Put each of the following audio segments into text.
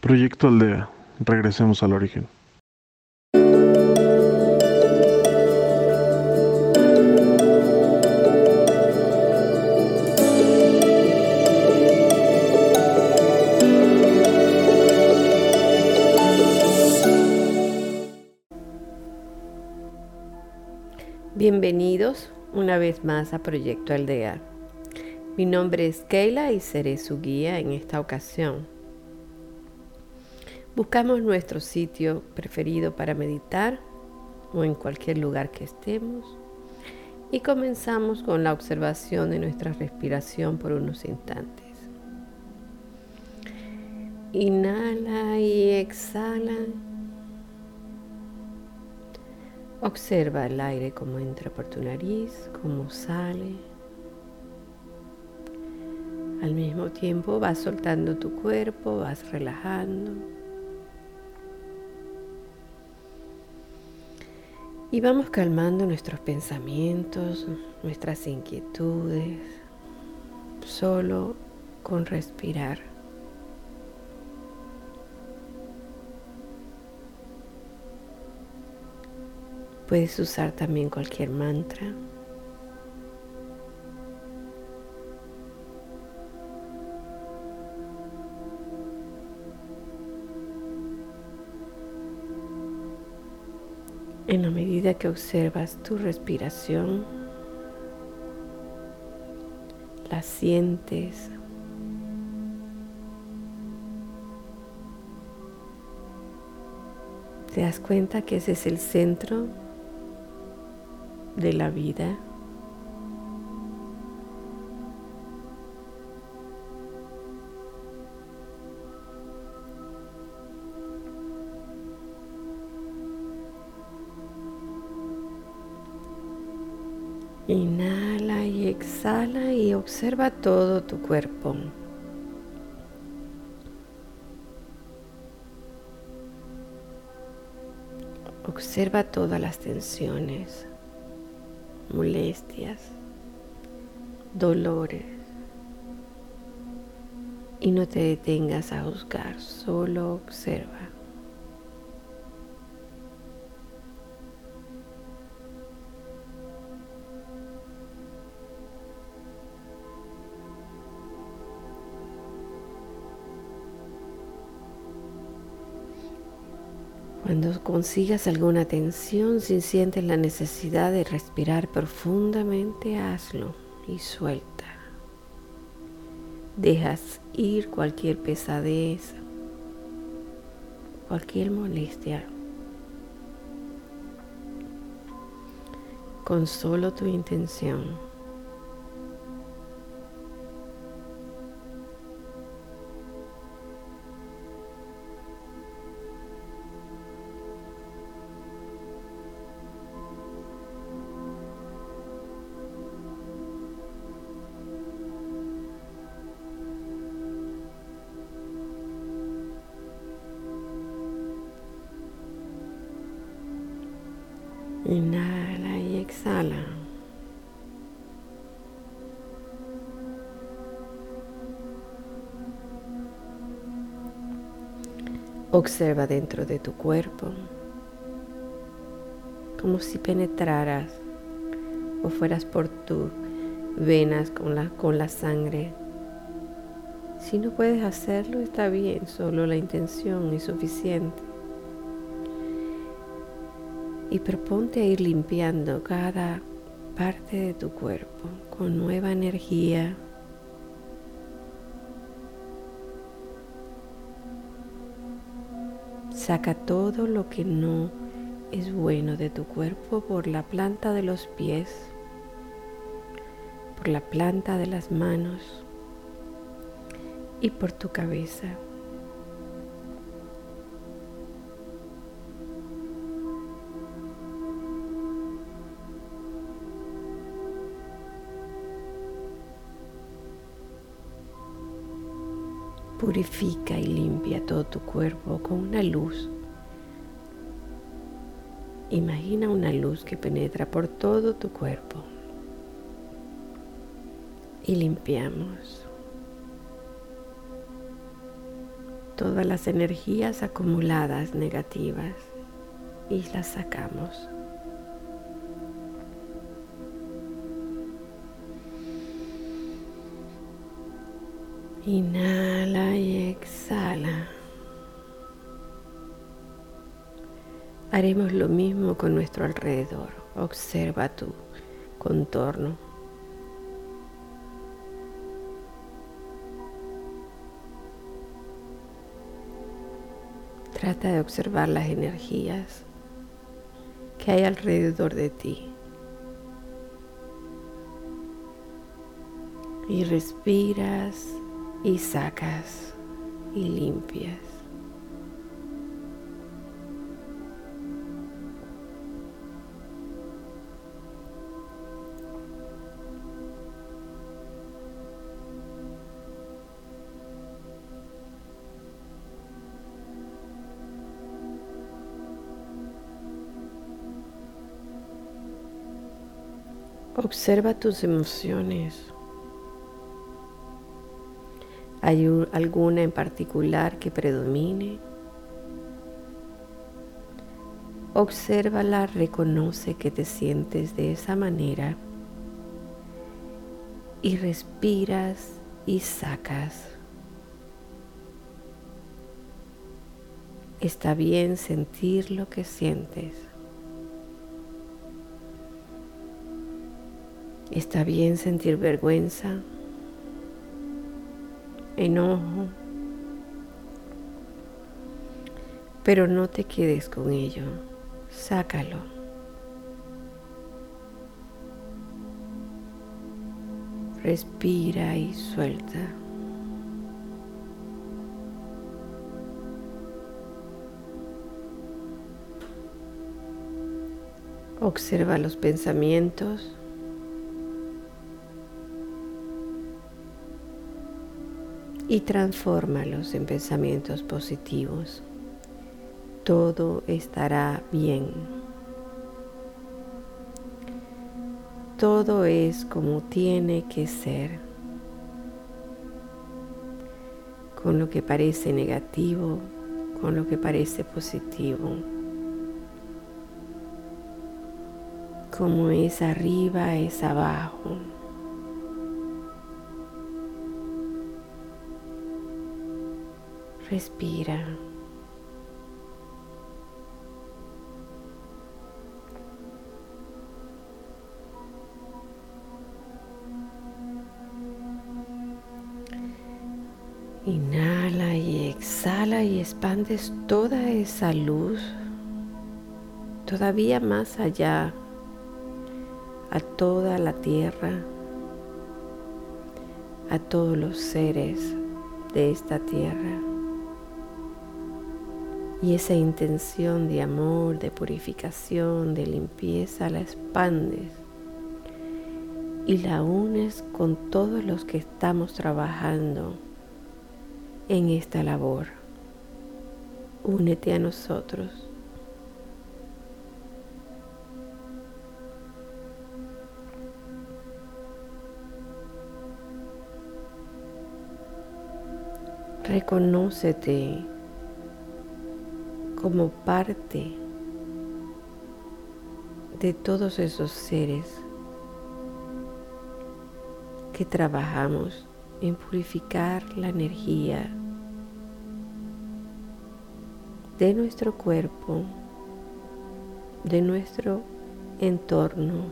Proyecto Aldea. Regresemos al origen. Bienvenidos una vez más a Proyecto Aldea. Mi nombre es Keila y seré su guía en esta ocasión. Buscamos nuestro sitio preferido para meditar o en cualquier lugar que estemos y comenzamos con la observación de nuestra respiración por unos instantes. Inhala y exhala. Observa el aire como entra por tu nariz, como sale. Al mismo tiempo vas soltando tu cuerpo, vas relajando. Y vamos calmando nuestros pensamientos, nuestras inquietudes, solo con respirar. Puedes usar también cualquier mantra. Que observas tu respiración, la sientes, te das cuenta que ese es el centro de la vida. Inhala y exhala y observa todo tu cuerpo. Observa todas las tensiones molestias, dolores. Y no te detengas a juzgar, solo observa. Cuando consigas alguna tensión, si sientes la necesidad de respirar profundamente, hazlo y suelta. Dejas ir cualquier pesadez, cualquier molestia. Con solo tu intención. Observa dentro de tu cuerpo como si penetraras o fueras por tus venas con la, con la sangre. Si no puedes hacerlo, está bien, solo la intención es suficiente y proponte a ir limpiando cada parte de tu cuerpo con nueva energía. Saca todo lo que no es bueno de tu cuerpo por la planta de los pies, por la planta de las manos y por tu cabeza. Purifica y limpia todo tu cuerpo con una luz. Imagina una luz que penetra por todo tu cuerpo. Y limpiamos. todas las energías acumuladas negativas y las sacamos. Inhala y exhala. Haremos lo mismo con nuestro alrededor. Observa tu contorno. Trata de observar las energías que hay alrededor de ti. Y respiras y sacas y limpias. Observa tus emociones. ¿Hay alguna en particular que predomine? Obsérvala, reconoce que te sientes de esa manera y respiras y sacas. Está bien sentir lo que sientes. Está bien sentir vergüenza, enojo, pero no te quedes con ello, sácalo. Respira y suelta. Observa los pensamientos y transfórmalos en pensamientos positivos. Todo estará bien. Todo es como tiene que ser. Con lo que parece negativo, con lo que parece positivo. Como es arriba, es abajo. Respira. Inhala y exhala y expandes toda esa luz todavía más allá a toda la tierra, a todos los seres de esta tierra y esa intención de amor, de purificación, de limpieza la expandes y la unes con todos los que estamos trabajando en esta labor. Únete a nosotros. Reconócete como parte de todos esos seres que trabajamos en purificar la energía de nuestro cuerpo, de nuestro entorno,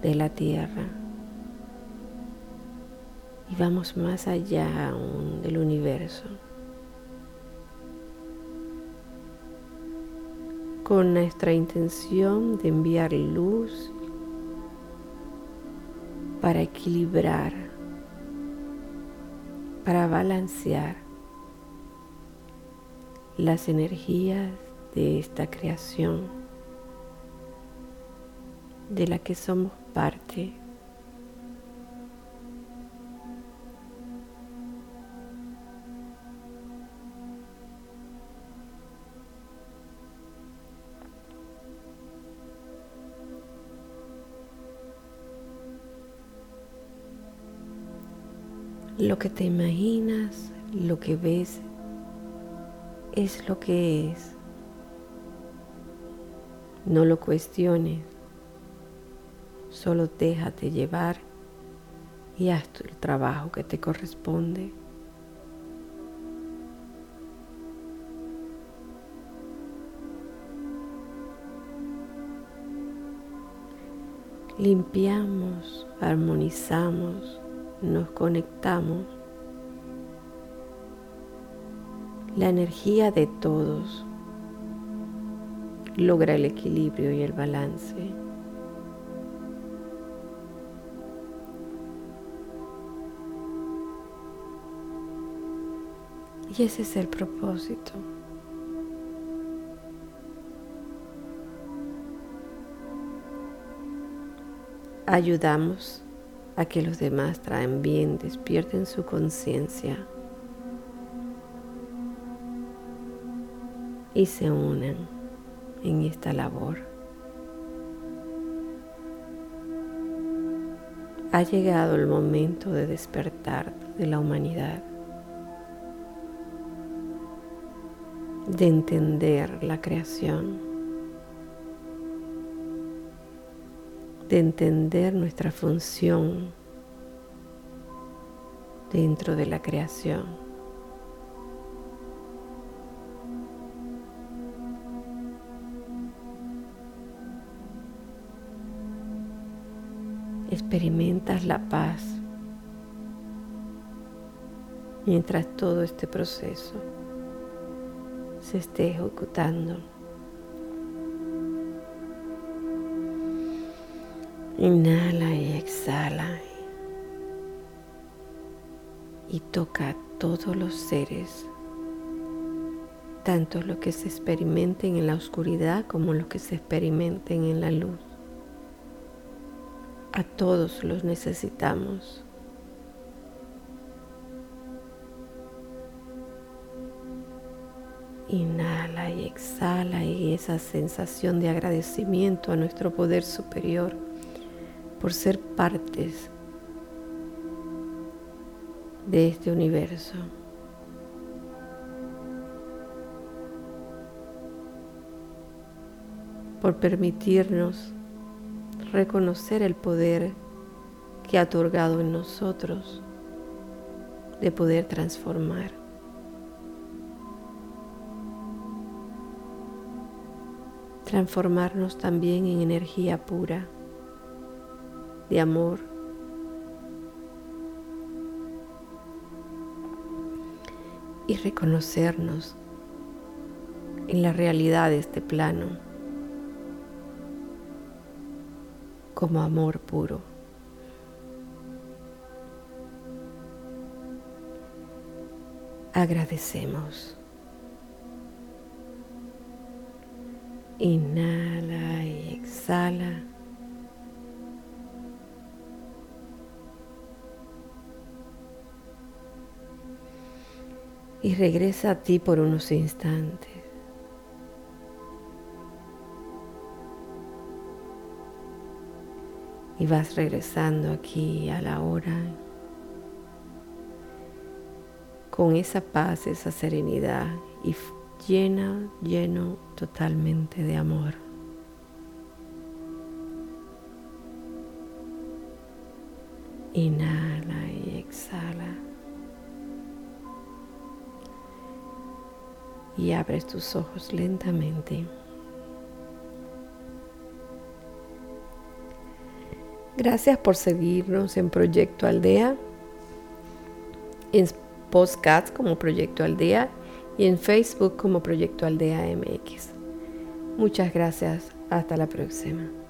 de la tierra. Y vamos más allá aún del universo. Con nuestra intención de enviar luz para equilibrar, para balancear las energías de esta creación de la que somos parte. Lo que te imaginas lo que ves es lo que es. No lo cuestiones, solo déjate llevar y haz el trabajo que te corresponde. Limpiamos, armonizamos, nos conectamos la energía de todos logra el equilibrio y el balance. Y ese es el propósito. Ayudamos a que los demás traen bien, despierten su conciencia. y se unen en esta labor. Ha llegado el momento de despertar de la humanidad, de entender la creación, de entender nuestra función dentro de la creación. experimentas la paz mientras todo este proceso se esté ejecutando. Inhala y exhala y toca a todos los seres, tanto los que se experimenten en la oscuridad como los que se experimenten en la luz. A todos los necesitamos. Inhala y exhala y esa sensación de agradecimiento a nuestro poder superior por ser partes de este universo. Por permitirnos reconocer el poder que ha otorgado en nosotros de poder transformar. Transformarnos también en energía pura, de amor. Y reconocernos en la realidad de este plano como amor puro. Agradecemos. Inhala y exhala. Y regresa a ti por unos instantes. y vas regresando aquí a la hora con esa paz, esa serenidad y llena, lleno totalmente de amor. Inhala Y abres tus ojos lentamente. Gracias por seguirnos en Proyecto Aldea, en Postcats como Proyecto Aldea y en Facebook como Proyecto Aldea MX. Muchas gracias. Hasta la próxima.